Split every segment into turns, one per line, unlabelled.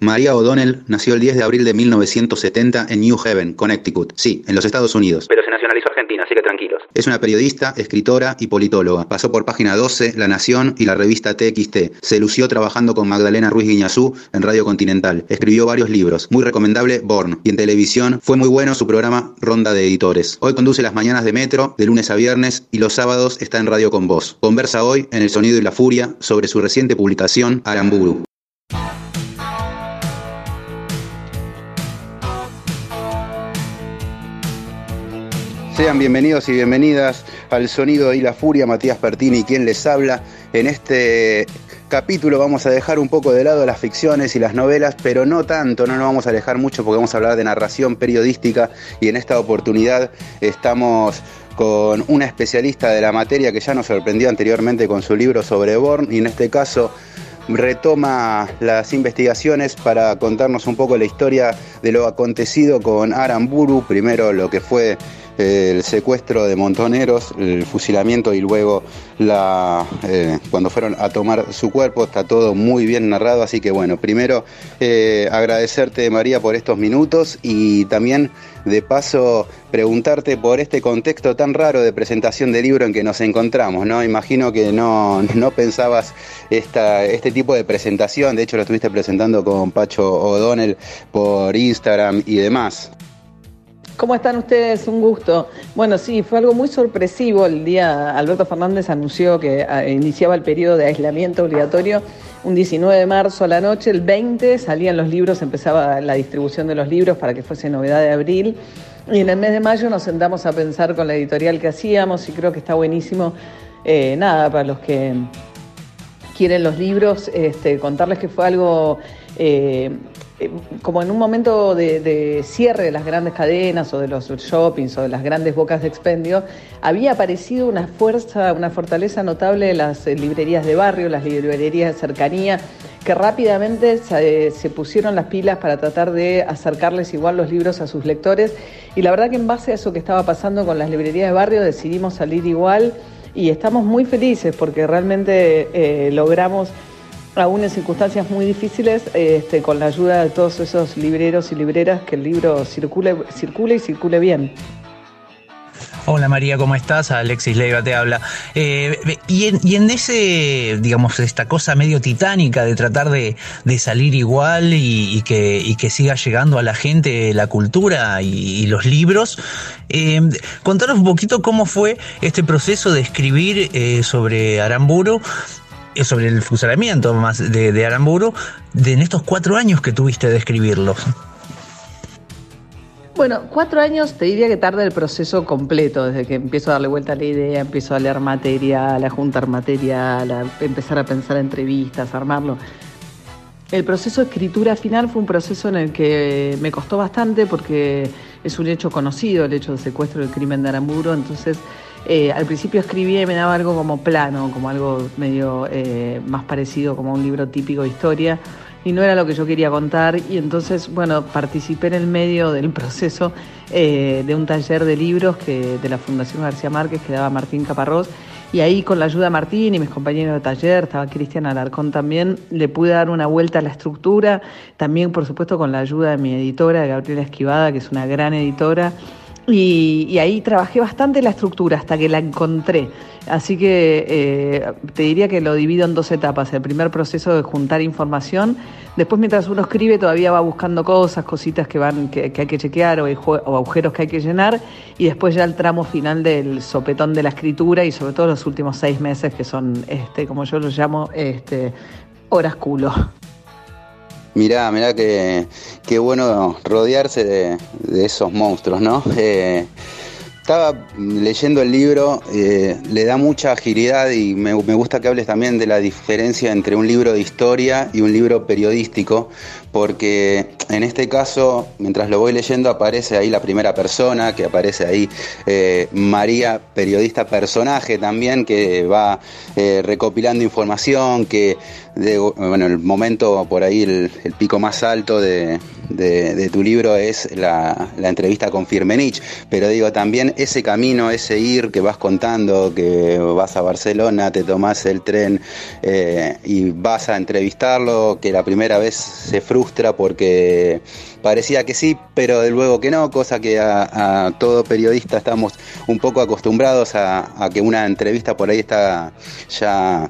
María O'Donnell nació el 10 de abril de 1970 en New Haven, Connecticut. Sí, en los Estados Unidos. Pero se nacionalizó argentina, así que tranquilos. Es una periodista, escritora y politóloga. Pasó por Página 12, La Nación y la revista TXT. Se lució trabajando con Magdalena Ruiz Guiñazú en Radio Continental. Escribió varios libros. Muy recomendable Born. Y en televisión fue muy bueno su programa Ronda de Editores. Hoy conduce las mañanas de Metro, de lunes a viernes, y los sábados está en Radio con Voz. Conversa hoy en El Sonido y la Furia sobre su reciente publicación Aramburu. Sean bienvenidos y bienvenidas al Sonido y la Furia, Matías Pertini, quien les habla. En este capítulo vamos a dejar un poco de lado las ficciones y las novelas, pero no tanto, no nos vamos a alejar mucho porque vamos a hablar de narración periodística y en esta oportunidad estamos con una especialista de la materia que ya nos sorprendió anteriormente con su libro sobre Born y en este caso retoma las investigaciones para contarnos un poco la historia de lo acontecido con Aramburu, primero lo que fue el secuestro de montoneros, el fusilamiento y luego la, eh, cuando fueron a tomar su cuerpo. Está todo muy bien narrado, así que bueno, primero eh, agradecerte María por estos minutos y también de paso preguntarte por este contexto tan raro de presentación de libro en que nos encontramos, ¿no? Imagino que no, no pensabas esta, este tipo de presentación, de hecho lo estuviste presentando con Pacho O'Donnell por Instagram y demás.
¿Cómo están ustedes? Un gusto. Bueno, sí, fue algo muy sorpresivo. El día Alberto Fernández anunció que ah, iniciaba el periodo de aislamiento obligatorio un 19 de marzo a la noche. El 20 salían los libros, empezaba la distribución de los libros para que fuese novedad de abril. Y en el mes de mayo nos sentamos a pensar con la editorial que hacíamos y creo que está buenísimo. Eh, nada, para los que quieren los libros, este, contarles que fue algo eh, eh, como en un momento de, cierre de las grandes cadenas o de los shoppings o de las grandes bocas de expendio, había aparecido una fuerza, una fortaleza notable de las librerías de barrio, las librerías de cercanía, que rápidamente se, se, pusieron las pilas para tratar de acercarles igual los libros a sus lectores. Y la verdad que en base a eso que estaba pasando con las librerías de barrio decidimos salir igual y estamos muy felices porque realmente eh, logramos aún en circunstancias muy difíciles, este, con la ayuda de todos esos libreros y libreras, que el libro circule, circule y circule bien.
Hola María, ¿cómo estás? Alexis Leiva te habla. Eh, y, en, ese, digamos, esta cosa medio titánica de tratar de, salir igual y, que, que, siga llegando a la gente la cultura y, los libros, eh, contanos un poquito cómo fue este proceso de escribir eh, sobre Aramburu sobre el funcionamiento más de, Aramburu de en estos cuatro años que tuviste de escribirlo.
Bueno, cuatro años te diría que tarda el proceso completo, desde que empiezo a darle vuelta a la idea, empiezo a leer material, a juntar material, a empezar a pensar entrevistas, a armarlo. El proceso de escritura final fue un proceso en el que me costó bastante porque es un hecho conocido, el hecho del secuestro del crimen de Aramburu, entonces eh, al principio escribía y me daba algo como plano, como algo medio eh, más parecido como un libro típico de historia y no era lo que yo quería contar y entonces, bueno, participé en el medio del proceso eh, de un taller de libros que, de la Fundación García Márquez que daba Martín Caparrós y ahí con la ayuda de Martín y mis compañeros de taller, estaba Cristian Alarcón también, le pude dar una vuelta a la estructura, también por supuesto con la ayuda de mi editora, Gabriela Esquivada, que es una gran editora Y, ahí trabajé bastante la estructura hasta que la encontré. Así que eh, te diría que lo divido en dos etapas. El primer proceso de juntar información. Después, mientras uno escribe, todavía va buscando cosas, cositas que, van, que, hay que chequear o, o, agujeros que hay que llenar. Y después ya el tramo final del sopetón de la escritura y sobre todo los últimos seis meses que son, este, como yo lo llamo, este, horas culo.
Mirá, mirá que, qué bueno rodearse de, esos monstruos, ¿no? Eh, estaba leyendo el libro, eh, le da mucha agilidad y me, gusta que hables también de la diferencia entre un libro de historia y un libro periodístico, porque en este caso, mientras lo voy leyendo, aparece ahí la primera persona, que aparece ahí eh, María, periodista personaje también, que va eh, recopilando información, que bueno, el momento por ahí, el, pico más alto de, tu libro es la, entrevista con Firmenich, pero digo, también ese camino, ese ir que vas contando, que vas a Barcelona, te tomás el tren eh, y vas a entrevistarlo, que la primera vez se frustra porque parecía que sí, pero de luego que no, cosa que a, todo periodista estamos un poco acostumbrados a, a que una entrevista por ahí está ya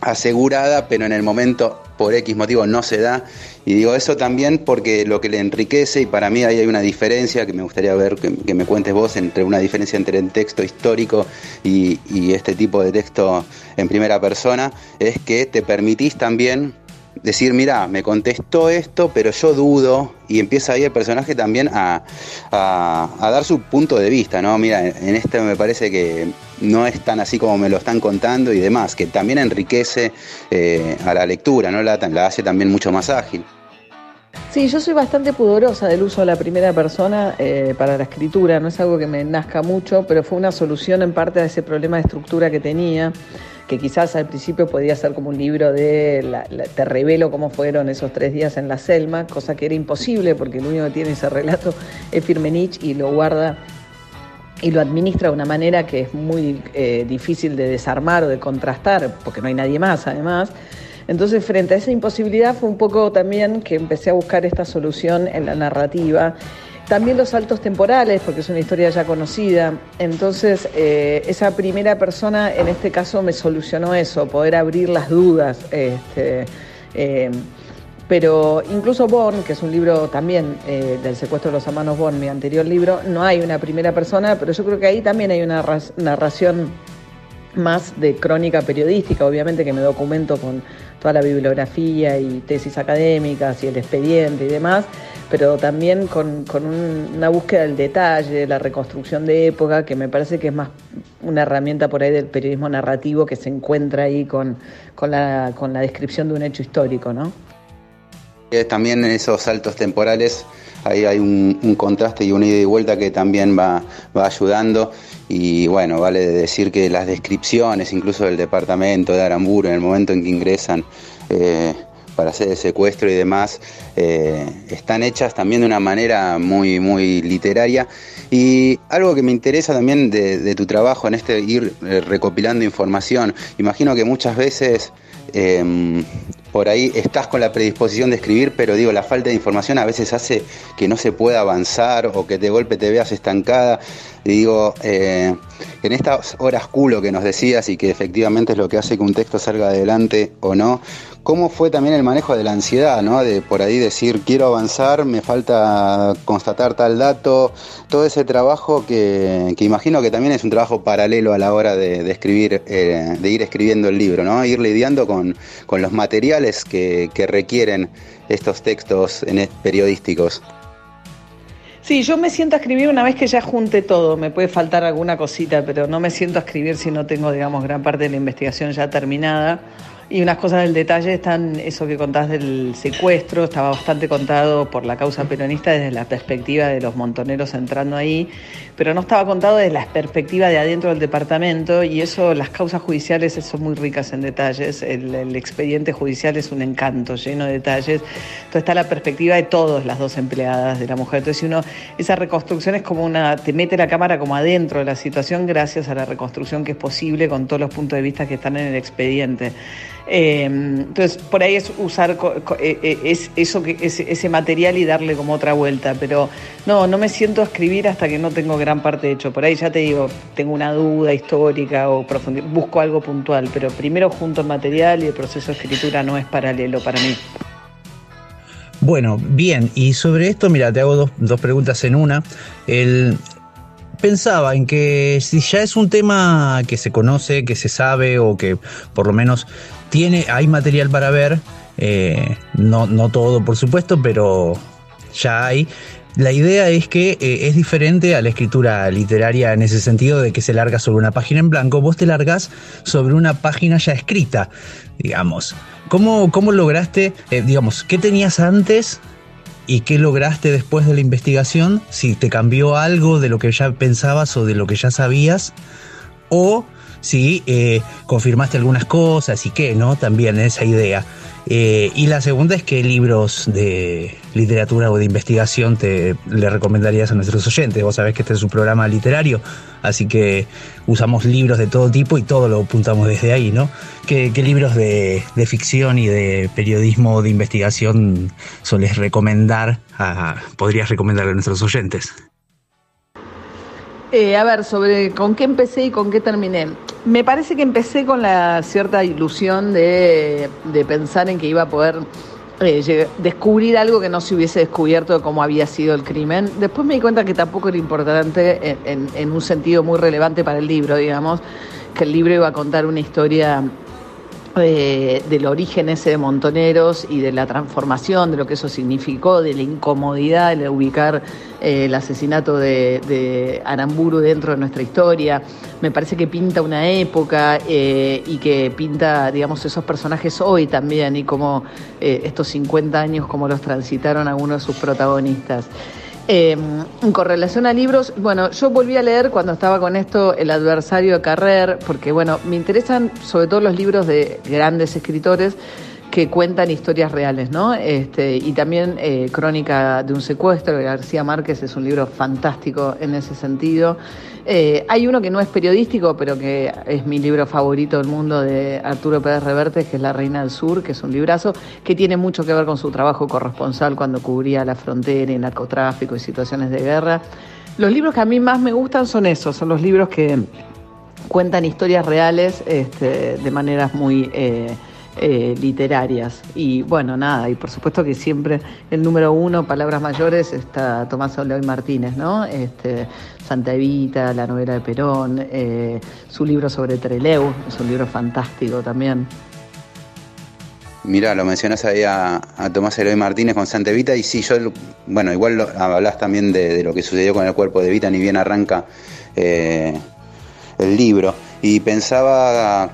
asegurada, pero en el momento por X motivo no se da. Y digo eso también porque lo que le enriquece, y para mí ahí hay una diferencia que me gustaría ver, que, me cuentes vos, entre una diferencia entre el texto histórico y este tipo de texto en primera persona, es que te permitís también decir, mira, me contestó esto, pero yo dudo, y empieza ahí el personaje también a, dar su punto de vista, ¿no? Mira, en este me parece que no es tan así como me lo están contando y demás, que también enriquece eh, a la lectura, ¿no? La, la hace también mucho más ágil.
Sí, yo soy bastante pudorosa del uso de la primera persona eh, para la escritura, no es algo que me nazca mucho, pero fue una solución en parte a ese problema de estructura que tenía que quizás al principio podía ser como un libro de te revelo cómo fueron esos tres días en la Selma, cosa que era imposible porque el único que tiene ese relato es Firmenich y lo guarda y lo administra de una manera que es muy eh, difícil de desarmar o de contrastar, porque no hay nadie más además. Entonces, frente a esa imposibilidad fue un poco también que empecé a buscar esta solución en la narrativa también los saltos temporales, porque es una historia ya conocida. Entonces, eh, esa primera persona en este caso me solucionó eso, poder abrir las dudas. Este, eh, pero incluso Born, que es un libro también eh, del secuestro de los hermanos Born, mi anterior libro, no hay una primera persona, pero yo creo que ahí también hay una narración más de crónica periodística, obviamente que me documento con toda la bibliografía y tesis académicas y el expediente y demás, pero también con, una búsqueda del detalle, la reconstrucción de época, que me parece que es más una herramienta por ahí del periodismo narrativo que se encuentra ahí con, con, la, con la descripción de un hecho histórico, ¿no?
También en esos saltos temporales ahí hay un, contraste y una ida y vuelta que también va, va ayudando. Y bueno, vale decir que las descripciones, incluso del departamento de Aramburu, en el momento en que ingresan eh, para hacer secuestro y demás, eh, están hechas también de una manera muy, muy literaria. Y algo que me interesa también de, tu trabajo en este ir eh, recopilando información, imagino que muchas veces em, por ahí estás con la predisposición de escribir, pero digo, la falta de información a veces hace que no se pueda avanzar o que de golpe te veas estancada. Digo, eh, en estas horas culo que nos decías y que efectivamente es lo que hace que un texto salga adelante o no, ¿cómo fue también el manejo de la ansiedad, ¿no? De por ahí decir, quiero avanzar, me falta constatar tal dato, todo ese trabajo que, imagino que también es un trabajo paralelo a la hora de, escribir, eh, de ir escribiendo el libro, ¿no? Ir lidiando con, los materiales que, que requieren estos textos periodísticos.
Sí, yo me siento a escribir una vez que ya junte todo. Me puede faltar alguna cosita, pero no me siento a escribir si no tengo, digamos, gran parte de la investigación ya terminada. Y unas cosas del detalle están, eso que contás del secuestro, estaba bastante contado por la causa peronista desde la perspectiva de los montoneros entrando ahí, pero no estaba contado desde la perspectiva de adentro del departamento y eso, las causas judiciales son muy ricas en detalles, el, expediente judicial es un encanto, lleno de detalles, entonces está la perspectiva de todas las dos empleadas de la mujer, entonces uno, esa reconstrucción es como una, te mete la cámara como adentro de la situación gracias a la reconstrucción que es posible con todos los puntos de vista que están en el expediente. Em, entonces, por ahí es usar eh, eh, es, eso ese, material y darle como otra vuelta. Pero no, no me siento a escribir hasta que no tengo gran parte hecho. Por ahí ya te digo, tengo una duda histórica o busco algo puntual. Pero primero junto el material y el proceso de escritura no es paralelo para mí.
Bueno, bien, y sobre esto, mira, te hago dos, dos preguntas en una. El, pensaba en que si ya es un tema que se conoce, que se sabe o que por lo menos tiene, hay material para ver, eh, no, no todo por supuesto, pero ya hay. La idea es que eh, es diferente a la escritura literaria en ese sentido de que se larga sobre una página en blanco, vos te largas sobre una página ya escrita, digamos. ¿Cómo, cómo lograste, eh, digamos, qué tenías antes y qué lograste después de la investigación, si te cambió algo de lo que ya pensabas o de lo que ya sabías, o si eh, confirmaste algunas cosas y qué, ¿no? También esa idea. Eh, y la segunda es qué libros de literatura o de investigación te le recomendarías a nuestros oyentes. Vos sabés que este es un programa literario, así que usamos libros de todo tipo y todo lo apuntamos desde ahí, ¿no? ¿Qué, libros de, ficción y de periodismo de investigación soles recomendar, podrías recomendarle a nuestros oyentes?
Eh, a ver, sobre con qué empecé y con qué terminé. Me parece que empecé con la cierta ilusión de, pensar en que iba a poder eh, descubrir algo que no se hubiese descubierto de cómo había sido el crimen. Después me di cuenta que tampoco era importante en un sentido muy relevante para el libro, digamos, que el libro iba a contar una historia del origen ese de Montoneros y de la transformación, de lo que eso significó, de la incomodidad de ubicar eh, el asesinato de, Aramburu dentro de nuestra historia. Me parece que pinta una época eh, y que pinta, digamos, esos personajes hoy también y como eh, estos 50 años, como los transitaron algunos de sus protagonistas. Eh, con relación a libros, bueno, yo volví a leer cuando estaba con esto El adversario de Carrer, porque bueno, me interesan sobre todo los libros de grandes escritores que cuentan historias reales, ¿no? Este, y también eh, Crónica de un secuestro de García Márquez es un libro fantástico en ese sentido. Eh, hay uno que no es periodístico, pero que es mi libro favorito del mundo de Arturo Pérez Reverte, que es La Reina del Sur, que es un librazo que tiene mucho que ver con su trabajo corresponsal cuando cubría la frontera y narcotráfico y situaciones de guerra. Los libros que a mí más me gustan son esos, son los libros que cuentan historias reales este, de maneras muy... Eh, eh, literarias. Y bueno, nada, y por supuesto que siempre el número uno, Palabras Mayores, está Tomás Oleoy Martínez, ¿no? Este, Santa Evita, la novela de Perón, eh, su libro sobre Treleu, es un libro fantástico también.
Mirá, lo mencionas ahí a, Tomás Eloy Martínez con Santa Evita y sí, yo, bueno, igual lo, hablas también de, lo que sucedió con el cuerpo de Evita, ni bien arranca eh, el libro. Y pensaba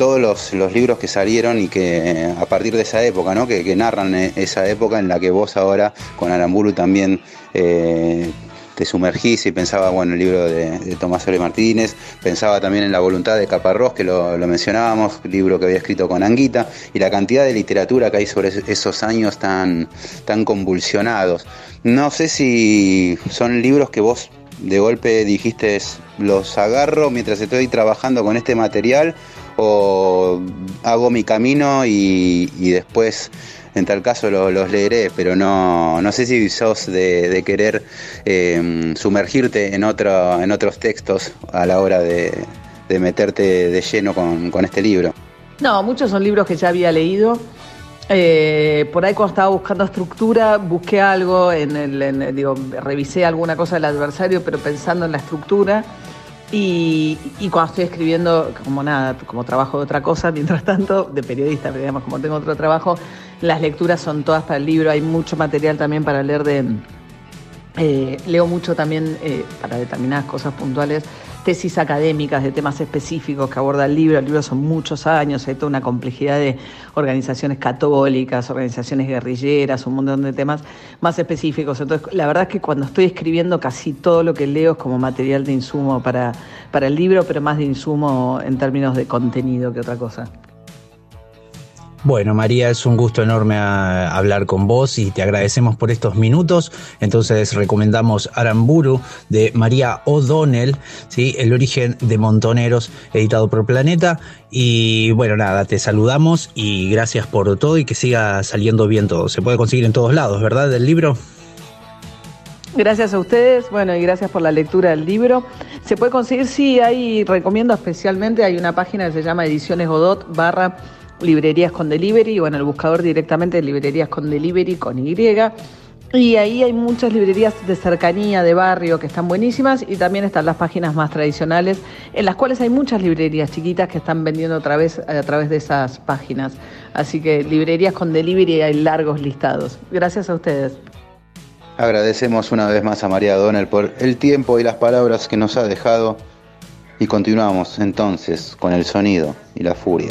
todos los, libros que salieron y que a partir de esa época, ¿no? que, narran e, esa época en la que vos ahora con Aramburu también eh, te sumergís y pensaba, bueno, el libro de, Tomás Ole Martínez, pensaba también en La voluntad de Caparrós, que lo, mencionábamos, libro que había escrito con Anguita, y la cantidad de literatura que hay sobre esos años tan, tan convulsionados. No sé si son libros que vos de golpe dijiste, los agarro mientras estoy trabajando con este material hago mi camino y, después en tal caso los leeré, pero no, no sé si sos de, querer em, sumergirte en, otro, en otros textos a la hora de, meterte de lleno con, este libro.
No, muchos son libros que ya había leído. Eh, por ahí cuando estaba buscando estructura, busqué algo, en el, digo, revisé alguna cosa del adversario, pero pensando en la estructura. Y, cuando estoy escribiendo, como nada, como trabajo de otra cosa, mientras tanto, de periodista, pero digamos, como tengo otro trabajo, las lecturas son todas para el libro, hay mucho material también para leer de... Eh, leo mucho también eh, para determinadas cosas puntuales tesis académicas de temas específicos que aborda el libro. El libro son muchos años, hay toda una complejidad de organizaciones católicas, organizaciones guerrilleras, un montón de temas más específicos. Entonces, la verdad es que cuando estoy escribiendo casi todo lo que leo es como material de insumo para, para el libro, pero más de insumo en términos de contenido que otra cosa.
Bueno, María, es un gusto enorme a, hablar con vos y te agradecemos por estos minutos. Entonces recomendamos Aramburu de María O'Donnell, ¿sí? El origen de Montoneros, editado por Planeta. Y bueno, nada, te saludamos y gracias por todo y que siga saliendo bien todo. Se puede conseguir en todos lados, ¿verdad? Del libro.
Gracias a ustedes, bueno, y gracias por la lectura del libro. Se puede conseguir, sí, hay, recomiendo especialmente, hay una página que se llama Ediciones Godot barra librerías con delivery, bueno, el buscador directamente librerías con delivery con Y. Y ahí hay muchas librerías de cercanía, de barrio, que están buenísimas y también están las páginas más tradicionales, en las cuales hay muchas librerías chiquitas que están vendiendo a través, a través de esas páginas. Así que librerías con delivery hay largos listados. Gracias a ustedes.
Agradecemos una vez más a María Donel por el tiempo y las palabras que nos ha dejado y continuamos entonces con el sonido y la furia.